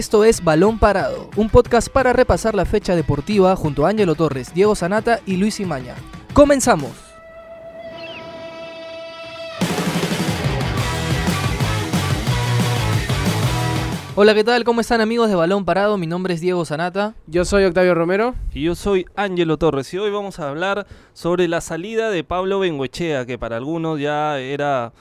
Esto es Balón Parado, un podcast para repasar la fecha deportiva junto a Ángelo Torres, Diego Sanata y Luis Imaña. ¡Comenzamos! Hola, ¿qué tal? ¿Cómo están amigos de Balón Parado? Mi nombre es Diego Sanata. Yo soy Octavio Romero. Y yo soy Ángelo Torres y hoy vamos a hablar sobre la salida de Pablo Bengoechea, que para algunos ya era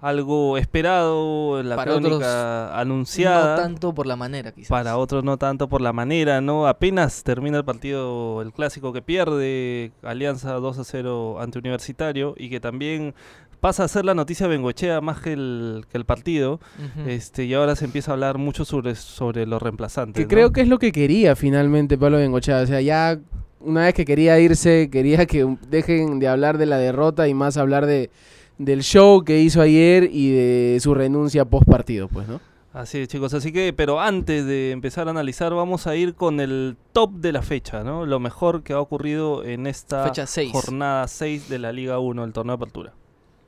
algo esperado, la Para crónica otros, anunciada. No tanto por la manera, quizás. Para otros no tanto por la manera, ¿no? Apenas termina el partido, el clásico que pierde Alianza 2 a 0 ante Universitario y que también pasa a ser la noticia Bengoechea más que el, que el partido. Este Y ahora se empieza a hablar mucho sobre, sobre los reemplazantes. Que ¿no? creo que es lo que quería finalmente Pablo Bengochea. O sea, ya una vez que quería irse, quería que dejen de hablar de la derrota y más hablar de del show que hizo ayer y de su renuncia post partido, pues, ¿no? Así es, chicos. Así que, pero antes de empezar a analizar, vamos a ir con el top de la fecha, ¿no? Lo mejor que ha ocurrido en esta Fecha seis. jornada 6 de la Liga 1, el torneo de apertura.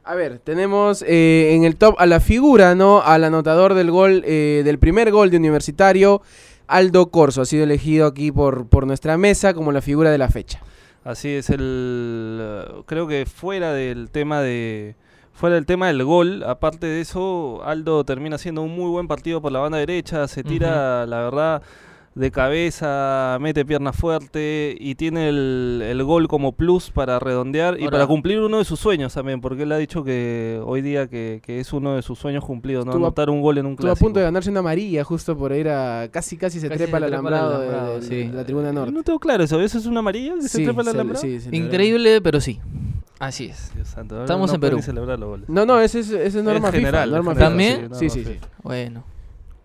A ver, tenemos eh, en el top a la figura, ¿no? Al anotador del gol, eh, del primer gol de Universitario, Aldo Corso. Ha sido elegido aquí por, por nuestra mesa como la figura de la fecha. Así es, el creo que fuera del tema de fuera del tema del gol, aparte de eso, Aldo termina haciendo un muy buen partido por la banda derecha, se tira, la verdad, de cabeza, mete pierna fuerte y tiene el, el gol como plus para redondear y Ahora- para cumplir uno de sus sueños también, porque él ha dicho que hoy día que, que es uno de sus sueños cumplidos, ¿no? Anotar un gol en un Estuvo a clásico. punto de ganarse una amarilla justo por ir a... Casi, casi se Casi trepa se al trepa al alambrado, de- alambrado, de, sí. de la tribuna norte. No tengo claro eso, ¿eso es una amarilla que se Sí, trepa el se- alambrado? sí, se le- Increíble, pero sí. Así es. Dios santo, Estamos no en Perú. ni celebrar los goles. No, no, ese es, ese es norma En general, FIFA. norma en FIFA. ¿También? general, Sí, sí, sí. Bueno.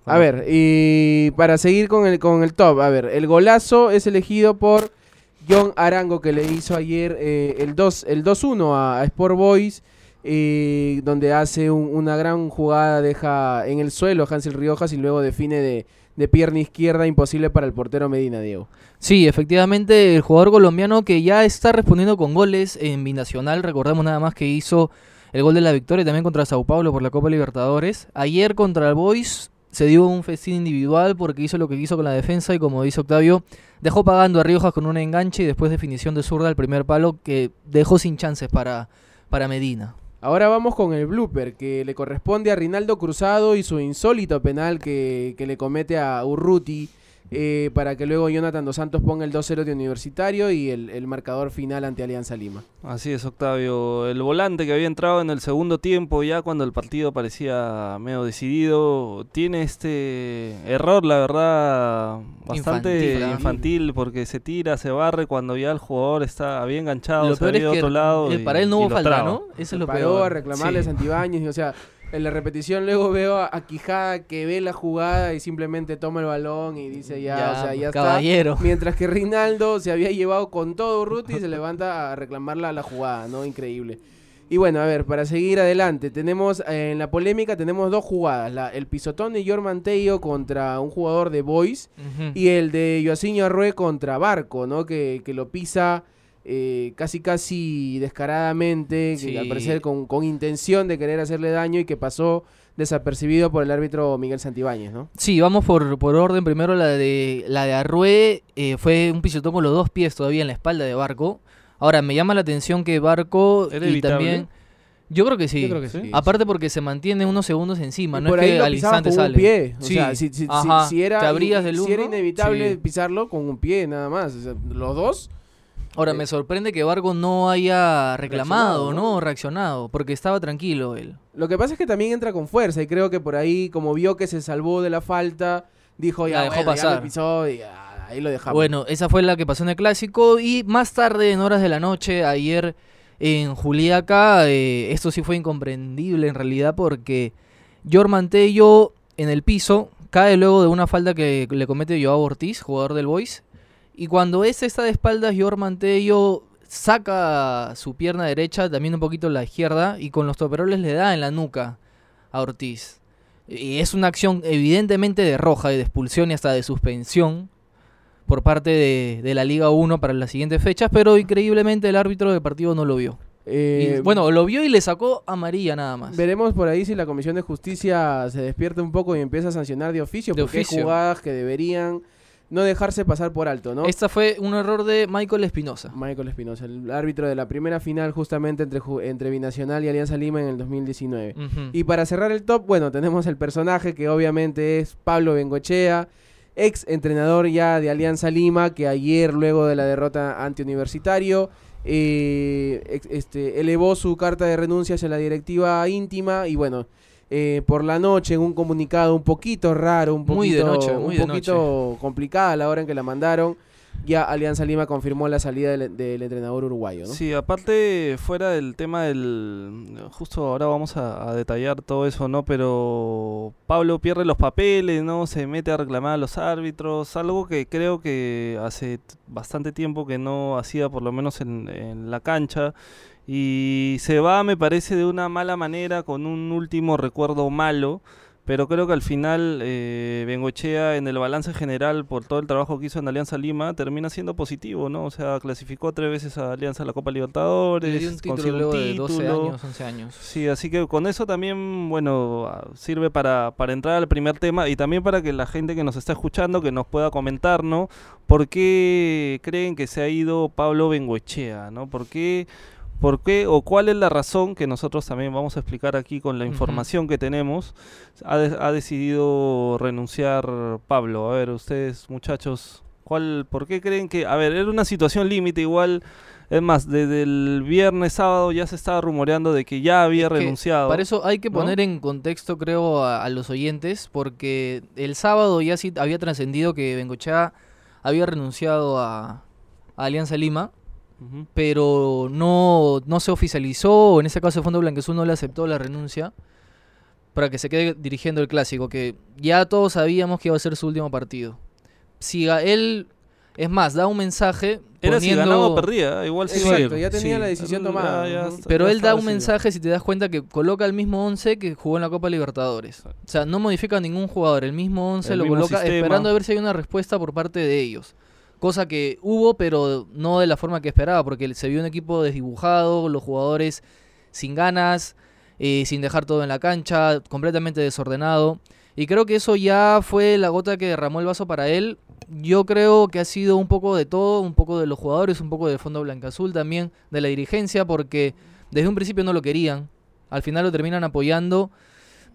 A ver, y para seguir con el, con el top, a ver, el golazo es elegido por John Arango que le hizo ayer eh, el 2 el 2-1 a, a Sport Boys, eh, donde hace un- una gran jugada, deja en el suelo a Hansel Riojas y luego define de, de pierna izquierda imposible para el portero Medina, Diego. Sí, efectivamente, el jugador colombiano que ya está respondiendo con goles en binacional, recordemos nada más que hizo el gol de la victoria también contra Sao Paulo por la Copa Libertadores. Ayer contra el Boys se dio un festín individual porque hizo lo que quiso con la defensa y como dice Octavio, dejó pagando a Riojas con un enganche y después definición de zurda al primer palo que dejó sin chances para, para Medina. Ahora vamos con el blooper que le corresponde a Rinaldo Cruzado y su insólito penal que, que le comete a Urruti eh, para que luego Jonathan Dos Santos ponga el 2-0 de Universitario y el, el marcador final ante Alianza Lima. Así es, Octavio. El volante que había entrado en el segundo tiempo, ya cuando el partido parecía medio decidido, tiene este error, la verdad, bastante Infantil, infantil, porque se tira, se barre cuando ya el jugador está bien enganchado, lo se peor es que otro lado. eh, y- para él no hubo falta, traba. ¿no? Eso es lo paró peor. a reclamarle Sí. a Santibáñez, y, o sea, en la repetición luego veo a, a Quijada que ve la jugada y simplemente toma el balón y dice ya, Ya, o sea, ya está. caballero. Mientras que Rinaldo se había llevado con todo Urruti y se levanta a reclamarla la jugada, ¿no? Increíble. Y bueno, a ver, para seguir adelante, tenemos eh, en la polémica tenemos dos jugadas, la, el pisotón de Jorman Teio contra un jugador de Boys y el de Joaquín Arrué contra Barco, ¿no? Que, que lo pisa eh, casi casi descaradamente, que al parecer con, con intención de querer hacerle daño y que pasó desapercibido por el árbitro Miguel Santibáñez, ¿no? Sí, vamos por, por orden. Primero la de la de Arrué eh, fue un pisotón con los dos pies todavía en la espalda de Barco. Ahora, me llama la atención que Barco ¿Era y evitable? también... Yo creo que sí. Yo creo que ¿Sí? sí. Aparte porque se mantiene unos segundos encima, Y no por es ahí que lo al instante con sale. un pie. O Sí. sea, si, si- si- si era, Te abrías del si era inevitable sí. pisarlo con un pie nada más. O sea, los dos. Ahora, Eh, me sorprende que Barco no haya reclamado, reaccionado, ¿no? ¿no? Reaccionado, porque estaba tranquilo él. Lo que pasa es que también entra con fuerza y creo que por ahí, como vio que se salvó de la falta, dijo ya, La dejó bueno, ya pasar. me pisó y ah, ahí lo dejamos. Bueno, esa fue la que pasó en el clásico y más tarde, en horas de la noche, ayer en Juliaca, eh, esto sí fue incomprendible en realidad porque Jorman Tello en el piso cae luego de una falta que le comete Joao Ortiz, jugador del Boys, y cuando este está de espaldas, Jorman Tello saca su pierna derecha, también un poquito la izquierda, y con los toperoles le da en la nuca a Ortiz. Y es una acción evidentemente de roja y de expulsión y hasta de suspensión por parte de, de la Liga 1 para las siguientes fechas, pero increíblemente el árbitro del partido no lo vio. Eh, Y, bueno, lo vio y le sacó amarilla nada más. Veremos por ahí si la Comisión de Justicia se despierta un poco y empieza a sancionar de oficio, De porque hay jugadas que deberían no dejarse pasar por alto, ¿no? Esta fue un error de Michael Espinosa. Michael Espinosa, el árbitro de la primera final justamente entre, entre Binacional y Alianza Lima en el 2019. Ujú. Y para cerrar el top, bueno, tenemos el personaje que obviamente es Pablo Bengochea, ex entrenador ya de Alianza Lima, que ayer, luego de la derrota ante Universitario, eh, este, elevó su carta de renuncia hacia la directiva íntima y bueno, eh, por la noche en un comunicado un poquito raro, un poquito, Muy de noche, muy un de poquito complicada a la hora en que la mandaron, ya Alianza Lima confirmó la salida del, entrenador uruguayo, ¿no? Sí, aparte, fuera del tema del... Justo ahora vamos a, detallar todo eso, ¿no? Pero Pablo pierde los papeles, ¿no? Se mete a reclamar a los árbitros, algo que creo que hace bastante tiempo que no hacía, por lo menos en, en la cancha. Y se va, me parece, de una mala manera, con un último recuerdo malo. Pero creo que al final eh, Bengochea en el balance general por todo el trabajo que hizo en Alianza Lima termina siendo positivo, ¿no? O sea, clasificó tres veces a Alianza a la Copa Libertadores, dio un título consiguió luego un de 12 título. años, 11 años. Sí, así que con eso también, bueno, sirve para, para entrar al primer tema y también para que la gente que nos está escuchando, que nos pueda comentar, ¿no? ¿Por qué creen que se ha ido Pablo Bengoechea, ¿no? ¿Por qué, por qué o cuál es la razón que nosotros también vamos a explicar aquí con la información que tenemos? Ha, de- ha decidido renunciar Pablo. A ver, ustedes, muchachos, ¿cuál, ¿por qué creen que, a ver, era una situación límite igual? Es más, desde el viernes sábado ya se estaba rumoreando de que ya había Es que renunciado. Para eso hay que ¿no? poner en contexto, creo, a, a los oyentes, porque el sábado ya sí había trascendido que Bengochea había renunciado a, a Alianza Lima, Pero no, no se oficializó, o en ese caso el Fondo Blanquezul no le aceptó la renuncia para que se quede dirigiendo el clásico, que ya todos sabíamos que iba a ser su último partido. Si a él, es más, da un mensaje Era si ganaba o perdía, igual sí Exacto, ya tenía Sí. la decisión tomada. ya está- Pero ya él da un mensaje si te das cuenta que coloca el mismo 11 que jugó en la Copa Libertadores. O sea, no modifica a ningún jugador, el mismo 11 El lo mismo coloca sistema. esperando a ver si hay una respuesta por parte de ellos. Cosa que hubo, pero no de la forma que esperaba, porque se vio un equipo desdibujado, los jugadores sin ganas, eh, sin dejar todo en la cancha, completamente desordenado. Y creo que eso ya fue la gota que derramó el vaso para él. Yo creo que ha sido un poco de todo, un poco de los jugadores, un poco de Fondo Blanca-Azul también, de la dirigencia, porque desde un principio no lo querían. Al final lo terminan apoyando,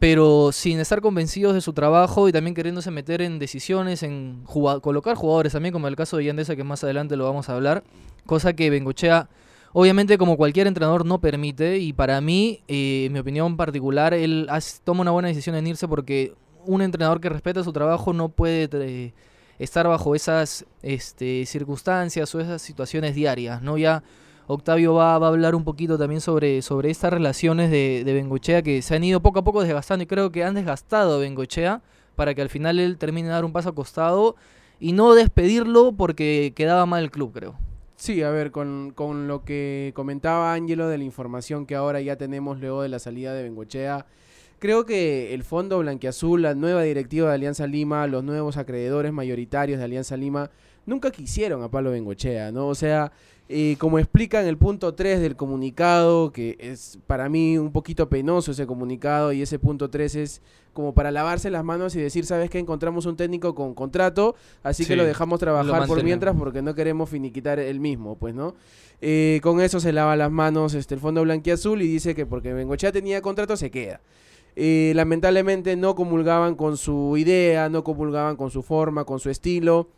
pero sin estar convencidos de su trabajo y también queriéndose meter en decisiones, en colocar jugadores también, como el caso de Yandesa, que más adelante lo vamos a hablar. Cosa que Bengochea, obviamente, como cualquier entrenador, no permite. Y para mí, eh, en mi opinión particular, él has- toma una buena decisión en irse porque un entrenador que respeta su trabajo no puede eh, estar bajo esas este, circunstancias o esas situaciones diarias, ¿no? Ya Octavio va, a hablar un poquito también sobre, sobre estas relaciones de, de Bengochea que se han ido poco a poco desgastando y creo que han desgastado a Bengochea para que al final él termine de dar un paso a costado y no despedirlo porque quedaba mal el club, creo. Sí, a ver, con, con lo que comentaba Ángelo de la información que ahora ya tenemos luego de la salida de Bengochea, creo que el Fondo Blanquiazul, la nueva directiva de Alianza Lima, los nuevos acreedores mayoritarios de Alianza Lima, nunca quisieron a Pablo Bengochea, ¿no? O sea, eh, como explica en el punto 3 del comunicado, que es para mí un poquito penoso ese comunicado, y ese punto 3 es como para lavarse las manos y decir, ¿sabes qué? Encontramos un técnico con contrato, así que lo dejamos trabajar por mientras porque no queremos finiquitar el mismo, pues, ¿no? Eh, con eso se lava las manos este, el Fondo Blanquiazul y dice que porque Bengochea tenía contrato se queda. Eh, lamentablemente no comulgaban con su idea, no comulgaban con su forma, con su estilo.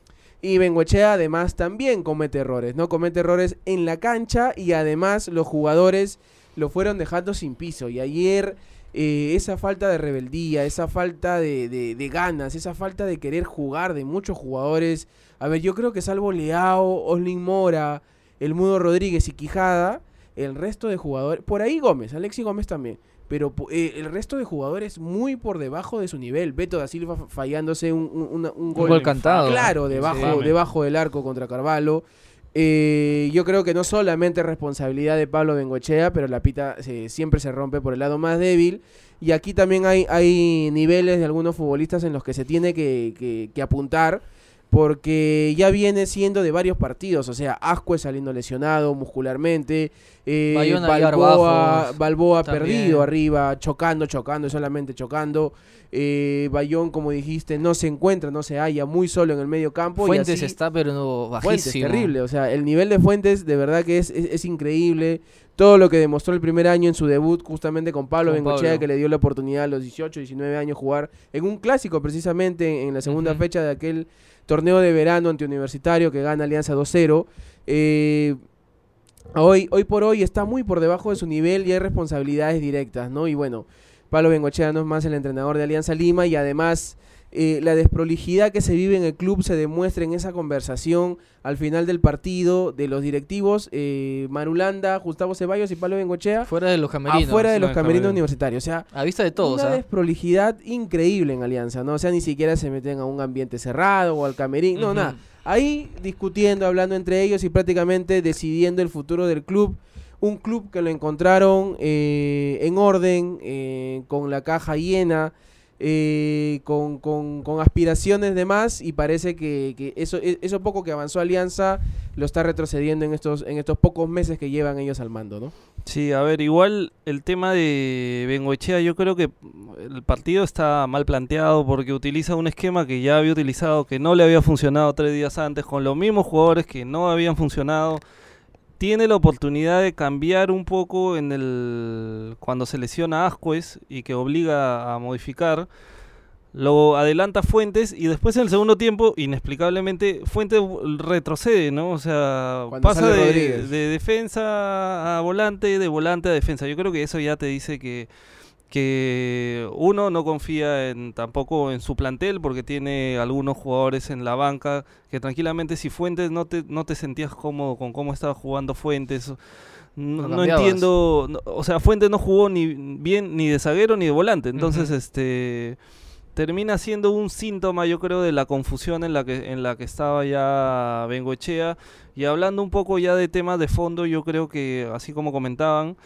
Y Bengochea además también comete errores, ¿no? Comete errores en la cancha y además los jugadores lo fueron dejando sin piso. Y ayer eh, esa falta de rebeldía, esa falta de, de- de ganas, esa falta de querer jugar de muchos jugadores. A ver, yo creo que salvo Leao, Oslin Mora, El Mudo Rodríguez y Quijada, el resto de jugadores, por ahí Gómez, Alexi Gómez también, pero eh, el resto de jugadores muy por debajo de su nivel. Beto da Silva fa- fallándose un, un- un Un gol, gol cantado. claro debajo, Sí. debajo del arco contra Carvalho. Eh, yo creo que no solamente es responsabilidad de Pablo Bengochea, pero la pita se- siempre se rompe por el lado más débil. Y aquí también hay, hay niveles de algunos futbolistas en los que se tiene que, que- que apuntar. Porque ya viene siendo de varios partidos, o sea, Ascue saliendo lesionado muscularmente, eh, y Balboa, Balboa también. perdido arriba, chocando, chocando, solamente chocando, eh, Bayón, como dijiste, no se encuentra, no se halla, muy solo en el medio campo. y Fuentes así- está, pero no Fuentes, bajísimo. terrible. O sea, el nivel de Fuentes de verdad que es, es, es increíble. Todo lo que demostró el primer año en su debut justamente con Pablo Con Bengochea, Pablo. que le dio la oportunidad a los 18, 19 años jugar en un clásico precisamente en la segunda fecha de aquel torneo de verano antiuniversitario que gana Alianza 2-0. Eh, hoy, hoy por hoy está muy por debajo de su nivel y hay responsabilidades directas, ¿no? Y bueno, Pablo Bengochea no es más el entrenador de Alianza Lima y además eh, la desprolijidad que se vive en el club se demuestra en esa conversación al final del partido de los directivos, eh, Marulanda, Gustavo Ceballos y Pablo Bengochea, Fuera de los camerinos. afuera de los no, camerinos camerinos. universitarios. O sea, A vista de todos, una ¿ah? desprolijidad increíble en Alianza, ¿no? O sea, ni siquiera se meten a un ambiente cerrado o al camerín, no, nada. Ahí discutiendo, hablando entre ellos y prácticamente decidiendo el futuro del club. Un club que lo encontraron eh, en orden, eh, con la caja llena, eh, con, con- con aspiraciones de más y parece que, que eso, e- eso poco que avanzó Alianza lo está retrocediendo en estos, en estos pocos meses que llevan ellos al mando, ¿no? Sí, a ver, igual el tema de Bengoechea, yo creo que el partido está mal planteado porque utiliza un esquema que ya había utilizado, que no le había funcionado tres días antes, con los mismos jugadores que no habían funcionado. Tiene la oportunidad de cambiar un poco en el cuando se lesiona a Ascuez y que obliga a modificar. Lo adelanta Fuentes y después en el segundo tiempo, inexplicablemente, Fuentes retrocede, ¿no? O sea, Cuando pasa de, de defensa a volante, de volante a defensa. Yo creo que eso ya te dice que, que uno no confía en tampoco en su plantel porque tiene algunos jugadores en la banca que tranquilamente si Fuentes no te, no te sentías cómodo con cómo estaba jugando Fuentes. No, entiendo, no- o sea, Fuentes no jugó ni bien ni de zaguero ni de volante, entonces este termina siendo un síntoma, yo creo, de la confusión en la que en la que estaba ya Bengoechea y hablando un poco ya de temas de fondo, yo creo que así como comentaban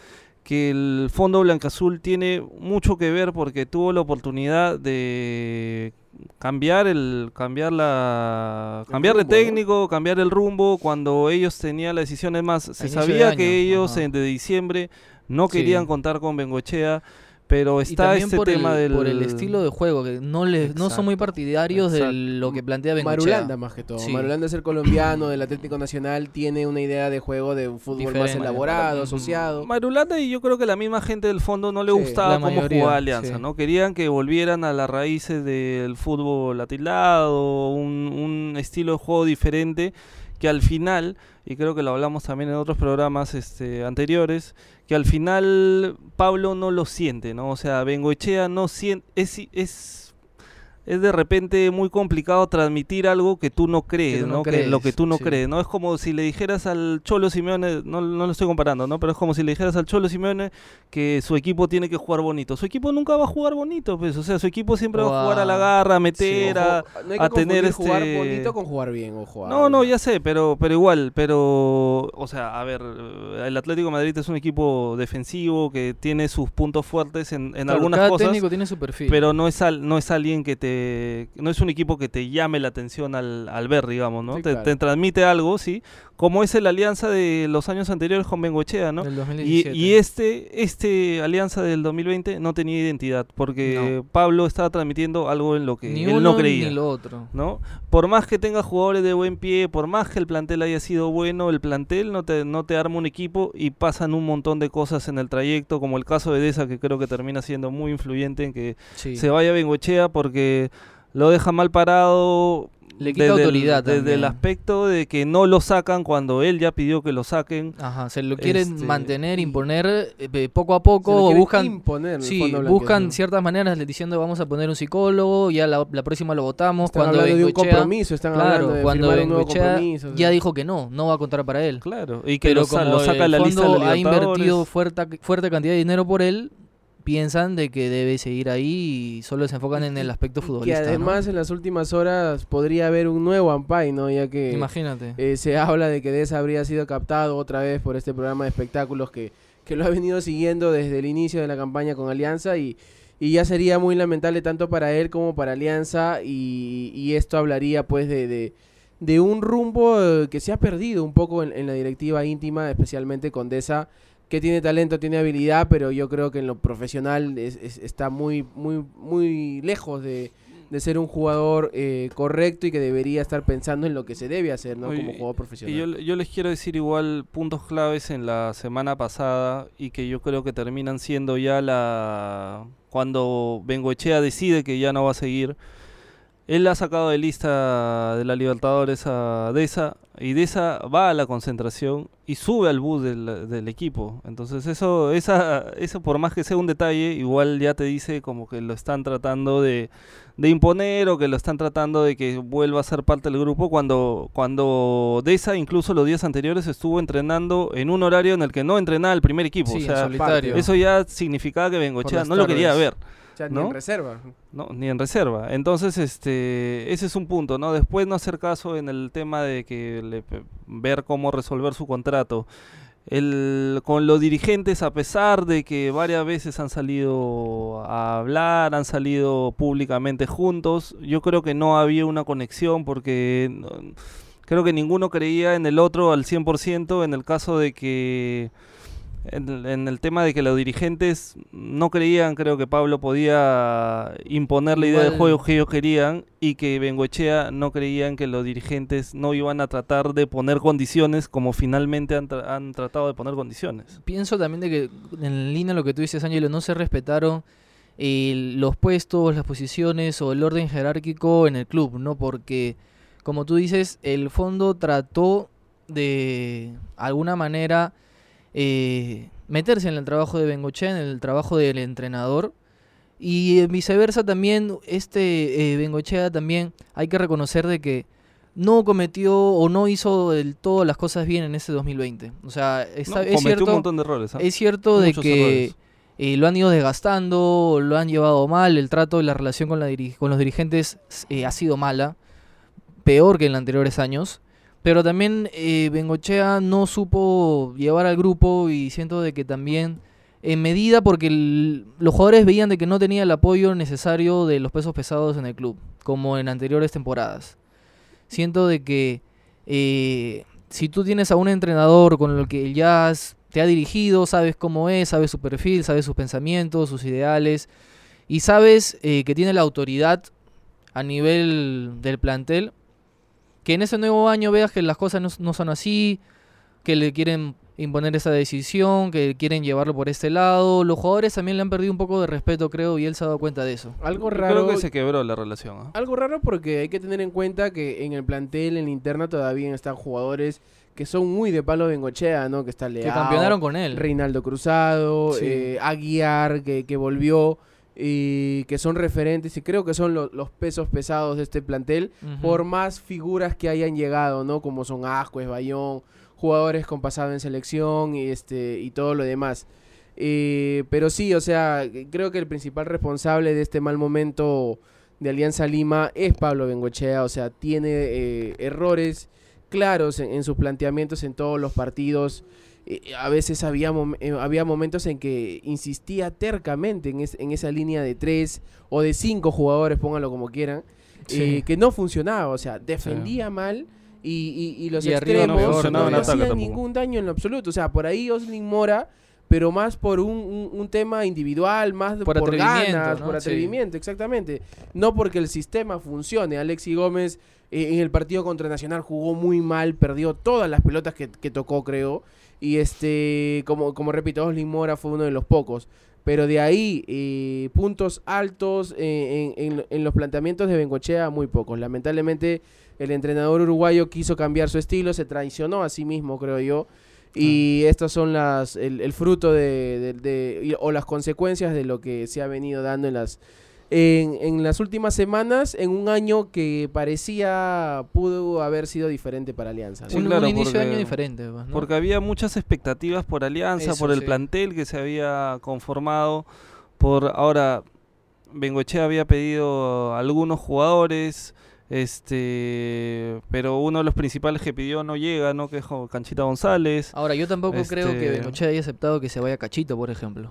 que el fondo blancazul tiene mucho que ver porque tuvo la oportunidad de cambiar el cambiar la El cambiar de técnico, cambiar el rumbo cuando ellos tenían las decisiones más se inicio sabía que ellos ajá. en de diciembre no Sí. querían contar con Bengoechea, pero Y está también este por, tema el, del por el estilo de juego, que no, les, no son muy Exacto, partidarios de exacto. lo que plantea Bengochea. Marulanda más que todo. Sí. Marulanda es el colombiano del Atlético Nacional, tiene una idea de juego de un fútbol más elaborado, asociado. Marulanda y yo creo que la misma gente del fondo no le Sí, gustaba cómo mayoría, jugaba Alianza, sí. ¿no? Querían que volvieran a las raíces del fútbol atilado, un, un estilo de juego diferente que al final, y creo que lo hablamos también en otros programas este, anteriores, que al final Pablo no lo siente, ¿no? O sea, Bengoechea no siente, es, es, es de repente muy complicado transmitir algo que tú no crees, tú no ¿no? Que lo que tú no sí. crees, ¿no? Es como si le dijeras al Cholo Simeone, no, no lo estoy comparando, ¿no? Pero es como si le dijeras al Cholo Simeone que su equipo tiene que jugar bonito. Su equipo nunca va a jugar bonito, pues, o sea, su equipo siempre va a jugar a la garra, a meter, a... No hay que a tener confundir jugar este- bonito con jugar bien. Ojo, ah, No, no, ya sé, pero, pero igual, pero, o sea, a ver, el Atlético de Madrid es un equipo defensivo que tiene sus puntos fuertes en, en Claro, algunas cada cosas, técnico tiene su perfil. pero no es, al, no es alguien que te, no es un equipo que te llame la atención al, al ver, digamos, ¿no? Sí, te, claro. te transmite algo, sí, como es la alianza de los años anteriores con Bengoechea, ¿no? Del Y, 2017. y este, este alianza del 2020 no tenía identidad, porque No. Pablo estaba transmitiendo algo en lo que ni él uno no creía. ni lo otro. ¿no? Por más que tenga jugadores de buen pie, por más que el plantel haya sido bueno, el plantel no te, no te arma un equipo y pasan un montón de cosas en el trayecto, como el caso de Deza, que creo que termina siendo muy influyente en que Sí. se vaya Bengochea porque lo deja mal parado. Le quita desde el- autoridad desde el aspecto de que no lo sacan cuando él ya pidió que lo saquen. Ajá, se lo quieren Este, mantener, imponer eh, poco a Se lo poco, o quiere buscan imponer el Sí, fondo buscan ciertas maneras le- diciendo vamos a poner un psicólogo, ya la, la próxima lo votamos. Están cuando hablando de un compromiso, están claro, hablando de cuando un nuevo compromiso. ya dijo que no, no va a contar para él. Claro, y que Pero lo, como lo saca el la lista de fondo ha invertido fuerte, fuerte cantidad de dinero por él, piensan de que debe seguir ahí y solo se enfocan en el aspecto Y que futbolista. ¿no? además en las últimas horas podría haber un nuevo Ampay, ¿no? Ya que Imagínate. eh, se habla de que Deza habría sido captado otra vez por este programa de espectáculos que, que lo ha venido siguiendo desde el inicio de la campaña con Alianza y, y ya sería muy lamentable tanto para él como para Alianza y, y esto hablaría pues de, de, de un rumbo que se ha perdido un poco en, en la directiva íntima, especialmente Condesa, que tiene talento, tiene habilidad, pero yo creo que en lo profesional es- es- está muy, muy, muy lejos de, de ser un jugador eh, correcto y que debería estar pensando en lo que se debe hacer, ¿no? Oye, Como jugador profesional. Y yo, yo les quiero decir igual puntos claves en la semana pasada y que yo creo que terminan siendo ya la... Cuando Bengoechea decide que ya no va a seguir, él ha sacado de lista de la Libertadores a Deza y Deza va a la concentración y sube al bus del, del equipo. Entonces eso, esa, eso por más que sea un detalle, igual ya te dice como que lo están tratando de, de imponer o que lo están tratando de que vuelva a ser parte del grupo cuando, cuando Deza incluso los días anteriores estuvo entrenando en un horario en el que no entrenaba el primer equipo. Sí, o sea, eso ya significaba que Bengochea no lo quería ver. O sea, ni ¿no? en reserva. No, ni en reserva. Entonces, este, ese es un punto, ¿no? Después no hacer caso en el tema de que le- ver cómo resolver su contrato. El, con los dirigentes, a pesar de que varias veces han salido a hablar, han salido públicamente juntos, yo creo que no había una conexión porque no- creo que ninguno creía en el otro al 100% en el caso de que en, el- en el tema de que los dirigentes no creían, creo que Pablo podía imponer la idea de Igual- juego que ellos querían y que Bengochea no creían que los dirigentes no iban a tratar de poner condiciones como finalmente han, tra- han tratado de poner condiciones. Pienso también de que en línea lo que tú dices, Ángelo, no se respetaron eh, los puestos, las posiciones o el orden jerárquico en el club, ¿no? Porque, como tú dices, el fondo trató de alguna manera eh, meterse en el trabajo de Bengochea, en el trabajo del entrenador. Y eh, viceversa también, este eh, Bengochea también hay que reconocer de que no cometió o no hizo del todo las cosas bien en este 2020. O sea, está, No, es cierto, un montón de errores. ¿ah? es cierto de que eh, lo han ido desgastando, lo han llevado mal, el trato y la relación con, la con los dirigentes eh, ha sido mala, peor que en los anteriores años. Pero también eh, Bengochea no supo llevar al grupo y siento de que también en medida porque los jugadores veían de que no tenía el apoyo necesario de los pesos pesados en el club, como en anteriores temporadas. Siento de que eh, si tú tienes a un entrenador con el que ya has- te ha dirigido, sabes cómo es, sabes su perfil, sabes sus pensamientos, sus ideales, y sabes eh, que tiene la autoridad a nivel del plantel, que en ese nuevo año veas que las cosas no, no son así, que le quieren imponer esa decisión, que quieren llevarlo por este lado. Los jugadores también le han perdido un poco de respeto, creo, y él se ha dado cuenta de eso. Algo raro. Creo que se quebró la relación. ¿ah? Algo raro porque hay que tener en cuenta que en el plantel, en la interna, todavía están jugadores que son muy de palo Bengochea, ¿no? Que está Que Leao, campeonaron con él. Reinaldo Cruzado, Sí. eh, Aguiar, que, que volvió, y que son referentes, y creo que son lo- los pesos pesados de este plantel, por más figuras que hayan llegado, ¿no? Como son Ascuez, Bayón, jugadores con pasado en selección y, este, y todo lo demás. Eh, pero sí, o sea, creo que el principal responsable de este mal momento de Alianza Lima es Pablo Bengochea, o sea, tiene eh, errores claros en, en sus planteamientos en todos los partidos. Eh, a veces había, mom- eh, había momentos en que insistía tercamente en, es- en esa línea de tres o de cinco jugadores, pónganlo como quieran, Sí. eh, que no funcionaba, o sea, defendía mal y, y- y los Y extremos no hacían ningún daño en lo absoluto. O sea, por ahí Oslin Mora, pero más por un, un- un tema individual, más Por ganas, ¿no? por Sí. atrevimiento, exactamente. No porque el sistema funcione. Alexi Gómez eh, en el partido contra Nacional jugó muy mal, perdió todas las pelotas que, que tocó, creo. Y este, como, como repito, Oslin Mora fue uno de los pocos. Pero de ahí, eh, puntos altos en, en- en los planteamientos de Bengochea, muy pocos. Lamentablemente, el entrenador uruguayo quiso cambiar su estilo, se traicionó a sí mismo, creo yo. Y estas son las el, el fruto de, de- o las consecuencias de lo que se ha venido dando en las en, en las últimas semanas, en un año que parecía pudo haber sido diferente para Alianza. ¿no? Sí, un, inicio de porque- año diferente. pues, ¿no? Porque había muchas expectativas por Alianza, Eso por el sí. plantel que se había conformado. Por ahora, Bengochea había pedido algunos jugadores, este, pero uno de los principales que pidió no llega, ¿no? Que es Canchita González. Ahora, yo tampoco creo que Este- Bengochea haya aceptado que se vaya Cachito, por ejemplo.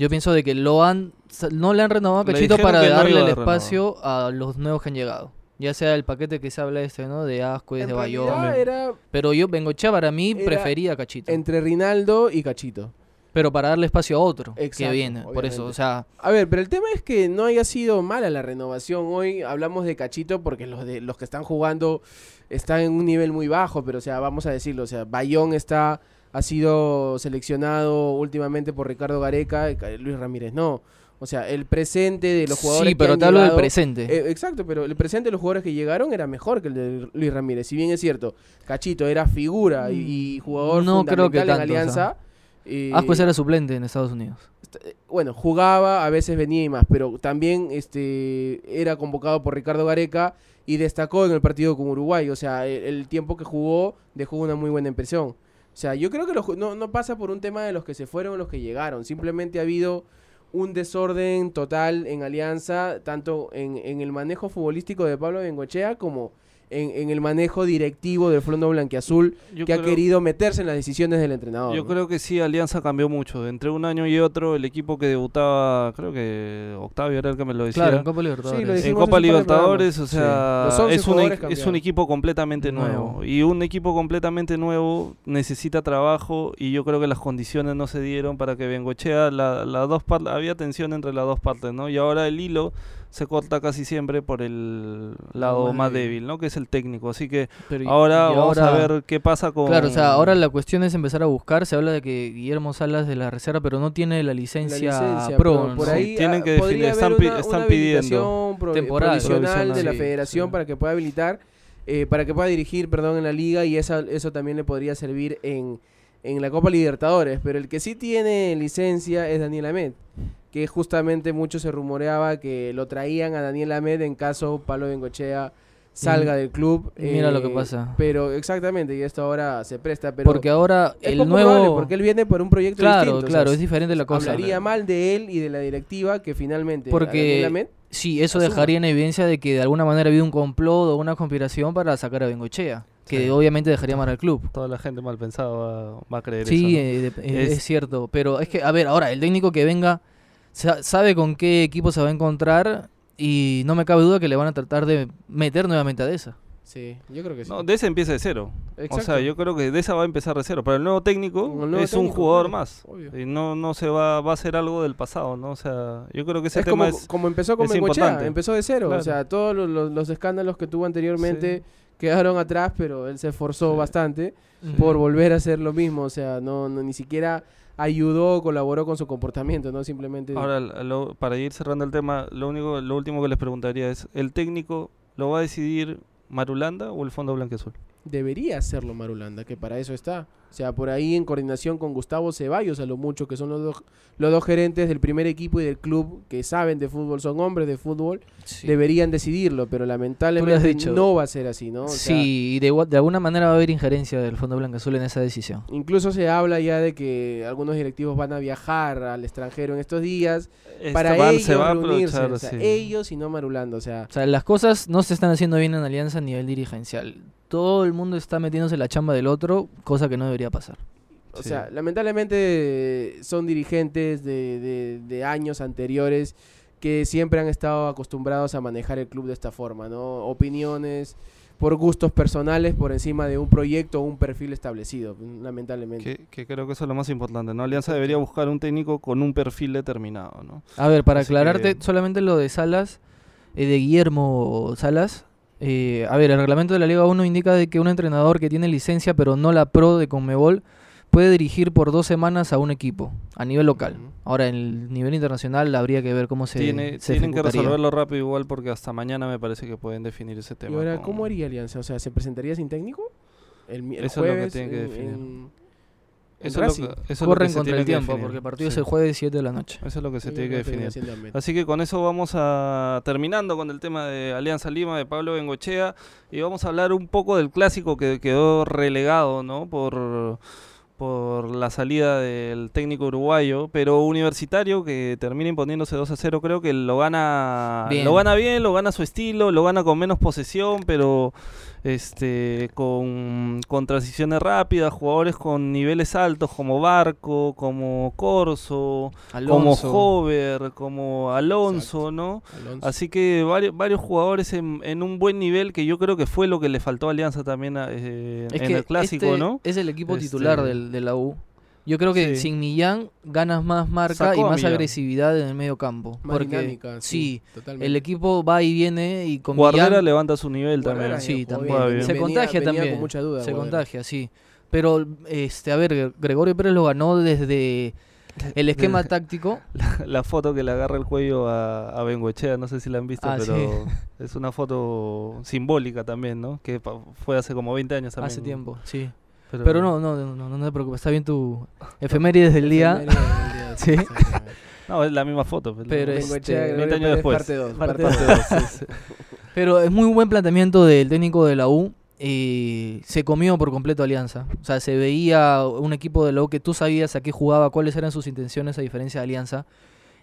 Yo pienso de que lo han no le han renovado a Le Cachito dijeron para no darle el renovar. espacio a los nuevos que han llegado. Ya sea el paquete que se habla este, ¿no? De Ascuez, de Bayón. era Pero yo, Bengochea para mí prefería a Cachito. entre Rinaldo y Cachito. Pero para darle espacio a otro que viene. Por eso, o sea, A ver, pero el tema es que no haya sido mala la renovación. Hoy hablamos de Cachito porque los de los que están jugando están en un nivel muy bajo, pero o sea, vamos a decirlo, o sea, Bayón está ha sido seleccionado últimamente por Ricardo Gareca, Ca- Luis Ramírez no. O sea, el presente de los jugadores sí, que pero han te hablo del presente. Eh, exacto, pero el presente de los jugadores que llegaron era mejor que el de Luis Ramírez. Si bien es cierto, Cachito era figura y, y jugador Mm, No creo que fundamental en tanto, Alianza. eh, Ascuez era suplente en Estados Unidos. eh, bueno, jugaba, a veces venía y más, pero también este era convocado por Ricardo Gareca y destacó en el partido con Uruguay. O sea, el, el tiempo que jugó dejó una muy buena impresión. O sea, yo creo que no, no pasa por un tema de los que se fueron o los que llegaron. Simplemente ha habido un desorden total en Alianza, tanto en, en el manejo futbolístico de Pablo Bengochea como en, en el manejo directivo del Fondo Blanquiazul, Yo que ha querido meterse en las decisiones del entrenador. Yo ¿no? creo que sí, Alianza cambió mucho. Entre un año y otro, el equipo que debutaba, creo que Octavio era el que me lo decía. Claro, en Copa Libertadores. Sí, en Copa o sea, Sí. Los 11 es, un, es un equipo completamente nuevo. Nuevo. Y un equipo completamente nuevo necesita trabajo y yo creo que las condiciones no se dieron para que Bengochea, la, las dos había tensión entre las dos partes, ¿no? Y ahora el hilo se corta casi siempre por el lado más más débil. ¿no? Que es el técnico. Así que Pero y- ahora y vamos a ver qué pasa con... Claro, o sea, ahora la cuestión es empezar a buscar. Se habla de que Guillermo Salas de la reserva, pero no tiene la La licencia, licencia, pro. por ahí tienen que definir, están una- están una pidiendo. Temporal. provisional Provisional, de la sí, federación sí. para que pueda habilitar, eh, para que pueda dirigir, perdón, en la liga y esa, eso también le podría servir en, en la Copa Libertadores. Pero el que sí tiene licencia es Daniel Ahmed, que justamente mucho se rumoreaba que lo traían a Daniel Ahmed en caso Pablo Bengochea salga Mm. del club. Mira lo eh, que pasa. Pero exactamente, y esto ahora se presta. Pero porque ahora es el poco probable, nuevo... porque él viene por un proyecto Claro, distinto. o sea, claro, es diferente la cosa. Hablaría mal de él y de la directiva que finalmente. Porque- Ahmed- Sí, eso Asuma. dejaría en evidencia de que de alguna manera ha habido un complot o una conspiración para sacar a Bengochea, que Sí. obviamente dejaría mal al club. Toda la gente mal pensada va, va a creer Sí, eso. ¿no? eh, eh, es... Es- cierto, pero es que, a ver, ahora, el técnico que venga sabe con qué equipo se va a encontrar y no me cabe duda que le van a tratar de meter nuevamente a esa. Sí, yo creo que sí. No, de ese empieza de cero. O sea, yo creo que de esa va a empezar de cero. Pero el nuevo técnico Con el nuevo es un jugador claro, más. obvio. Y no, no se va, va a ser algo del pasado, ¿no? O sea, yo creo que ese es tema como, es... como empezó con Bengochea, empezó de cero. Claro. O sea, todos los, los- los escándalos que tuvo anteriormente quedaron atrás, pero él se esforzó Sí. bastante por volver a hacer lo mismo. O sea, no, no ni siquiera ayudó colaboró con su comportamiento, ¿no? Simplemente. Ahora, lo- para ir cerrando el tema, lo único, lo último que les preguntaría es, ¿el técnico lo va a decidir Marulanda o el Fondo Blanqueazul? Debería hacerlo Marulanda, que para eso está. O sea, por ahí en coordinación con Gustavo Ceballos, a lo mucho, que son los dos, los dos gerentes del primer equipo y del club que saben de fútbol, son hombres de fútbol, Sí. deberían decidirlo, pero lamentablemente dicho. no va a ser así, ¿no? O sea, Sí, y de, igual- de alguna manera va a haber injerencia del Fondo Blanca Azul en esa decisión. Incluso se habla ya de que algunos directivos van a viajar al extranjero en estos días para Esto va- ellos se va a reunirse, o sea, sí. ellos y no Marulanda, o sea, O sea, las cosas no se están haciendo bien en Alianza a nivel dirigencial. Todo el mundo está metiéndose en la chamba del otro, cosa que no debería pasar. o Sí. sea, lamentablemente son dirigentes de, de- de años anteriores que siempre han estado acostumbrados a manejar el club de esta forma, ¿no? Opiniones por gustos personales por encima de un proyecto o un perfil establecido, lamentablemente. Que, que creo que eso es lo más importante, ¿no? Alianza debería buscar un técnico con un perfil determinado, ¿no? A ver, para Así aclararte que- solamente lo de Salas, eh, de Guillermo Salas. Eh, a ver, el reglamento de la Liga 1 indica de que un entrenador que tiene licencia pero no la pro de Conmebol puede dirigir por dos semanas a un equipo a nivel local. Ahora, en el nivel internacional habría que ver cómo se, Tiene, se tienen que resolverlo rápido igual porque hasta mañana me parece que pueden definir ese tema. Y ahora, con- ¿cómo haría Alianza? O sea, ¿se presentaría sin técnico? El, Eso es lo que tienen que definir. en Eso es lo que, eso es lo Corren que contra el tiempo porque el partido Sí. es el jueves 7 de la noche. Eso es lo que se tiene que definir. Así que con eso vamos a terminando con el tema de Alianza Lima de Pablo Bengochea y vamos a hablar un poco del clásico que quedó relegado, ¿no? Por por la salida del técnico uruguayo, pero universitario que termina imponiéndose 2 a 0, creo que lo gana Bien. lo gana bien, lo gana a su estilo, lo gana con menos posesión, pero este con, con transiciones rápidas, jugadores con niveles altos como Barco, como Corso, como Alonso. Hover, como Alonso, Exacto. ¿no? Alonso. Así que varios, varios jugadores en, en un buen nivel que yo creo que fue lo que le faltó a Alianza también a- eh, en el clásico, este ¿no? Es el equipo Este- titular del, de la U. Yo creo que Sí. sin Millán ganas más marca Sacó y más Millán. agresividad en el medio campo. Más porque dinámica, sí, totalmente. el equipo va y viene y con Guardera Millán levanta su nivel Guardera también. Sí, también. Bien. se Venía- contagia venía también. con mucha duda, se Guardera. contagia, sí. Pero, este, a ver, Gregorio Pérez lo ganó desde el esquema táctico. La foto que le agarra el cuello a, a Bengoechea, no sé si la han visto, Ah, pero sí. es una foto simbólica también, ¿no? Que fue hace como 20 años también. Hace tiempo, sí. Pero, Pero no, no, no, no, no te preocupes, está bien tu efemérides del día. Efeméride del día, Sí. No, es la misma foto. Pero Bengoechea, este, Gregorio 20 años después. Parte 2. Parte dos, sí, sí. Pero es muy buen planteamiento del técnico de la U. eh, se comió por completo Alianza. O sea, se veía un equipo de la U que tú sabías a qué jugaba, cuáles eran sus intenciones a diferencia de Alianza.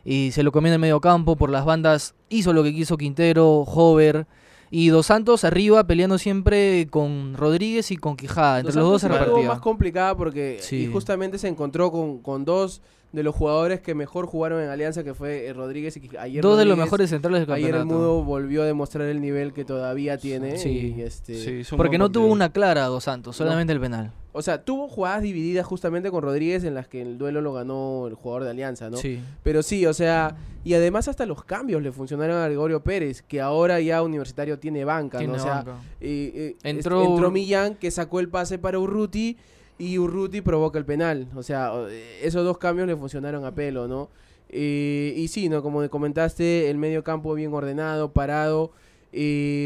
Y se lo comió en el medio campo, por las bandas hizo lo que quiso Quintero, Hover. Y Dos Santos arriba peleando siempre con Rodríguez y con Quijada. Entre los dos se repartía. más complicada porque Sí. y justamente se encontró con, con dos de los jugadores que mejor jugaron en Alianza, que fue eh, Rodríguez y Quij- ayer Dos de los mejores centrales del Ayer el campeonato. Mudo volvió a demostrar el nivel que todavía tiene. Sí. y, este, Sí, Porque no tuvo una clara Dos Santos, solamente el penal. O sea, tuvo jugadas divididas justamente con Rodríguez en las que el duelo lo ganó el jugador de Alianza, ¿no? Sí. Pero sí, o sea, y además hasta los cambios le funcionaron a Gregorio Pérez, que ahora ya Universitario tiene banca, Tiene ¿no? O sea, eh, eh, Entró Millán que sacó el pase para Urruti y Urruti provoca el penal. O sea, esos dos cambios le funcionaron a pelo, ¿no? Eh, y sí, ¿no? Como comentaste, el medio campo bien ordenado, parado,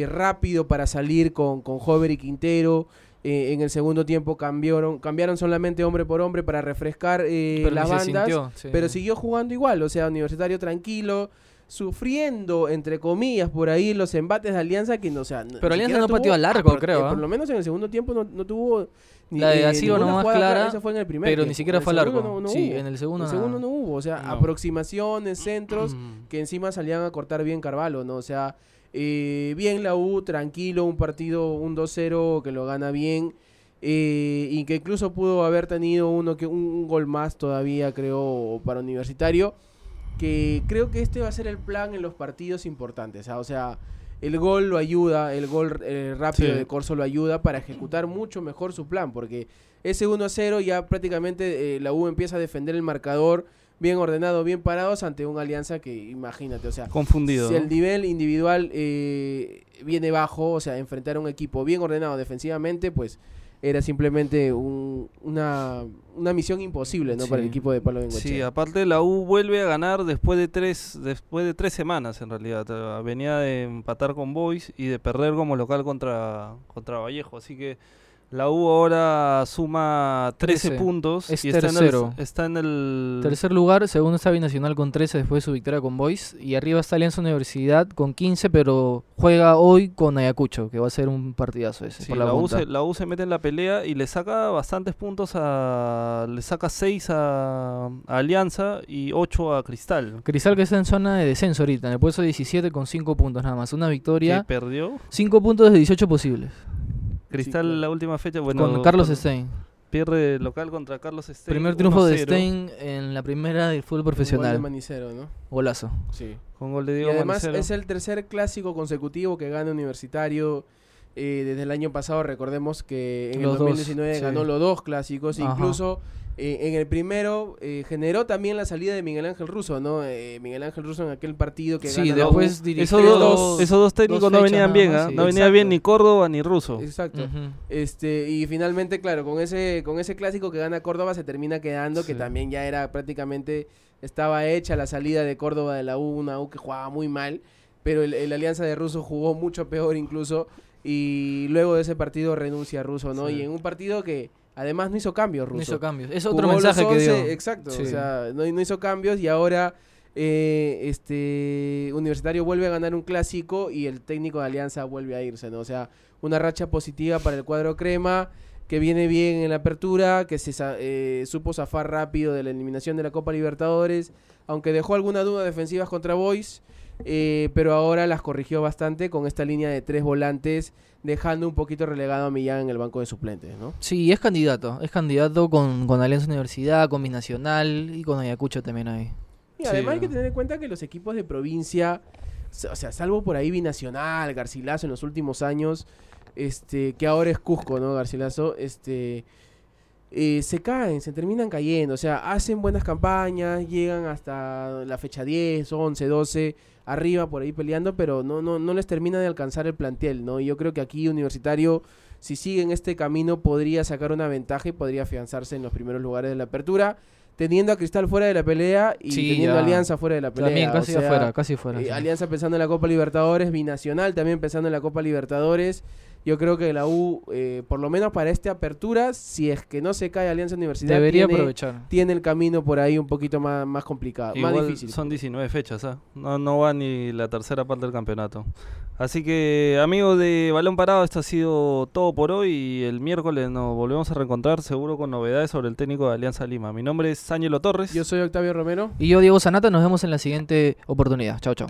rápido para salir con, con Hover y Quintero. Eh, en el segundo tiempo cambiaron, cambiaron solamente hombre por hombre para refrescar eh, las bandas. sintió, sí. Pero siguió jugando igual, o sea, Universitario tranquilo, sufriendo, entre comillas, por ahí los embates de Alianza que no, o sea, Pero Alianza no tuvo- pateó ah, arco, pero, creo, eh, ¿ah? por lo menos en el segundo tiempo no, no tuvo ni, La de Asilo ninguna nomás jugada clara, esa fue en el primer pero ni siquiera fue arco. segundo no- no sí, hubo. en el segundo En el nada. segundo no hubo, o sea, No. aproximaciones, centros, Mm. que encima salían a cortar bien Carvalho, ¿no? O sea, eh, bien la U, tranquilo, un partido, un 2-0 que lo gana bien. eh, y que incluso pudo haber tenido uno que un, un gol más todavía, creo, para Universitario. Que creo que este va a ser el plan en los partidos importantes. ¿ah? O sea, el gol lo ayuda, el gol eh, rápido Sí. de Corso lo ayuda para ejecutar mucho mejor su plan. Porque ese 1-0 ya prácticamente eh, la U empieza a defender el marcador bien ordenado, bien parados ante una alianza que imagínate, o sea, Confundido. si el nivel individual eh, viene bajo, o sea, enfrentar a un equipo bien ordenado defensivamente, pues era simplemente un- una, una misión imposible, ¿no? Para el Sí. equipo de Palo Sí, Bengoechea. aparte la U vuelve a ganar después de tres después de tres semanas en realidad. Eh, Venía de empatar con Boys y de perder como local contra contra Vallejo, así que la U ahora suma 13, 13. puntos Es y está en, tercero. el, está en el Tercer lugar, segundo está Binacional con 13 después de su victoria con Boys. Y arriba está Alianza Universidad con 15, pero juega hoy con Ayacucho, que va a ser un partidazo ese. Sí, por la la, U se, la U se mete en la pelea y le saca bastantes puntos a. Le saca 6 a, a Alianza y 8 a Cristal. Cristal que está en zona de descenso ahorita, en el puesto 17 con 5 puntos nada más. Una Que victoria, perdió. 5 puntos de 18 posibles. Cristal claro. la última fecha. Bueno, con Carlos per- Stein. Pierde local contra Carlos Stein. Primer triunfo de 1-0, Stein en la primera del fútbol Un gol de profesional. Manicero, ¿no? Golazo. Sí. Con gol de Y Diego además Manicero. es el tercer clásico consecutivo que gana Universitario. eh, desde el año pasado recordemos que en Los el dos, 2019 sí. ganó los dos clásicos. Ajá. Incluso eh, en el primero eh, generó también la salida de Miguel Ángel Russo, ¿no? Eh, Miguel Ángel Russo en aquel partido que Sí, gana la U. después dirigió Esos dos, dos- esos dos técnicos dos no venían bien, más, ¿ah? sí. No venía Exacto. bien ni Córdoba ni Russo. Exacto. Este, y finalmente, claro, con ese, con ese clásico que gana Córdoba se termina quedando, que también ya era prácticamente, estaba hecha la salida de Córdoba de la U, una U que jugaba muy mal, pero el, el Alianza de Russo jugó mucho peor incluso, y luego de ese partido renuncia Russo, ¿no? Sí. Y en un partido que además no hizo cambios No Russo. hizo cambios. Es Jugó otro los mensaje que 11, dio. Exacto, Sí. o sea, no, no hizo cambios y ahora eh, este Universitario vuelve a ganar un clásico y el técnico de Alianza vuelve a irse, ¿no? O sea, una racha positiva para el cuadro crema que viene bien en la apertura, que se eh, supo zafar rápido de la eliminación de la Copa Libertadores, aunque dejó alguna duda defensivas contra Boys. Eh, pero ahora las corrigió bastante con esta línea de tres volantes, dejando un poquito relegado a Millán en el banco de suplentes, ¿no? Sí, es candidato. Es candidato con, con Alianza Universidad, con Binacional y con Ayacucho también ahí. Y Sí, además hay que tener en cuenta que los equipos de provincia, o sea, salvo por ahí Binacional, Garcilaso en los últimos años, este, que ahora es Cusco, ¿no? Garcilaso, este, eh, se caen, se terminan cayendo, o sea, hacen buenas campañas, llegan hasta la fecha 10, 11, 12, arriba por ahí peleando, pero no, no, no les termina de alcanzar el plantel, ¿no? Y yo creo que aquí Universitario, si sigue en este camino, podría sacar una ventaja y podría afianzarse en los primeros lugares de la apertura. Teniendo a Cristal fuera de la pelea y Sí, teniendo ya. Alianza fuera de la pelea. También o casi sea, afuera, casi afuera. eh, sí. Alianza pensando en la Copa Libertadores, Binacional también pensando en la Copa Libertadores. Yo creo que la U, eh, por lo menos para esta apertura, si es que no se cae Alianza Universidad, Debería tiene, aprovechar. tiene el camino por ahí un poquito más, más complicado, más difícil. son 19 fechas, ¿ah? no, no va ni la tercera parte del campeonato. Así que, amigos de Balón Parado, esto ha sido todo por hoy y el miércoles nos volvemos a reencontrar seguro con novedades sobre el técnico de Alianza Lima. Mi nombre es Ángelo Torres. Yo soy Octavio Romero. Y yo, Diego Sanata, nos vemos en la siguiente oportunidad. Chao, chao.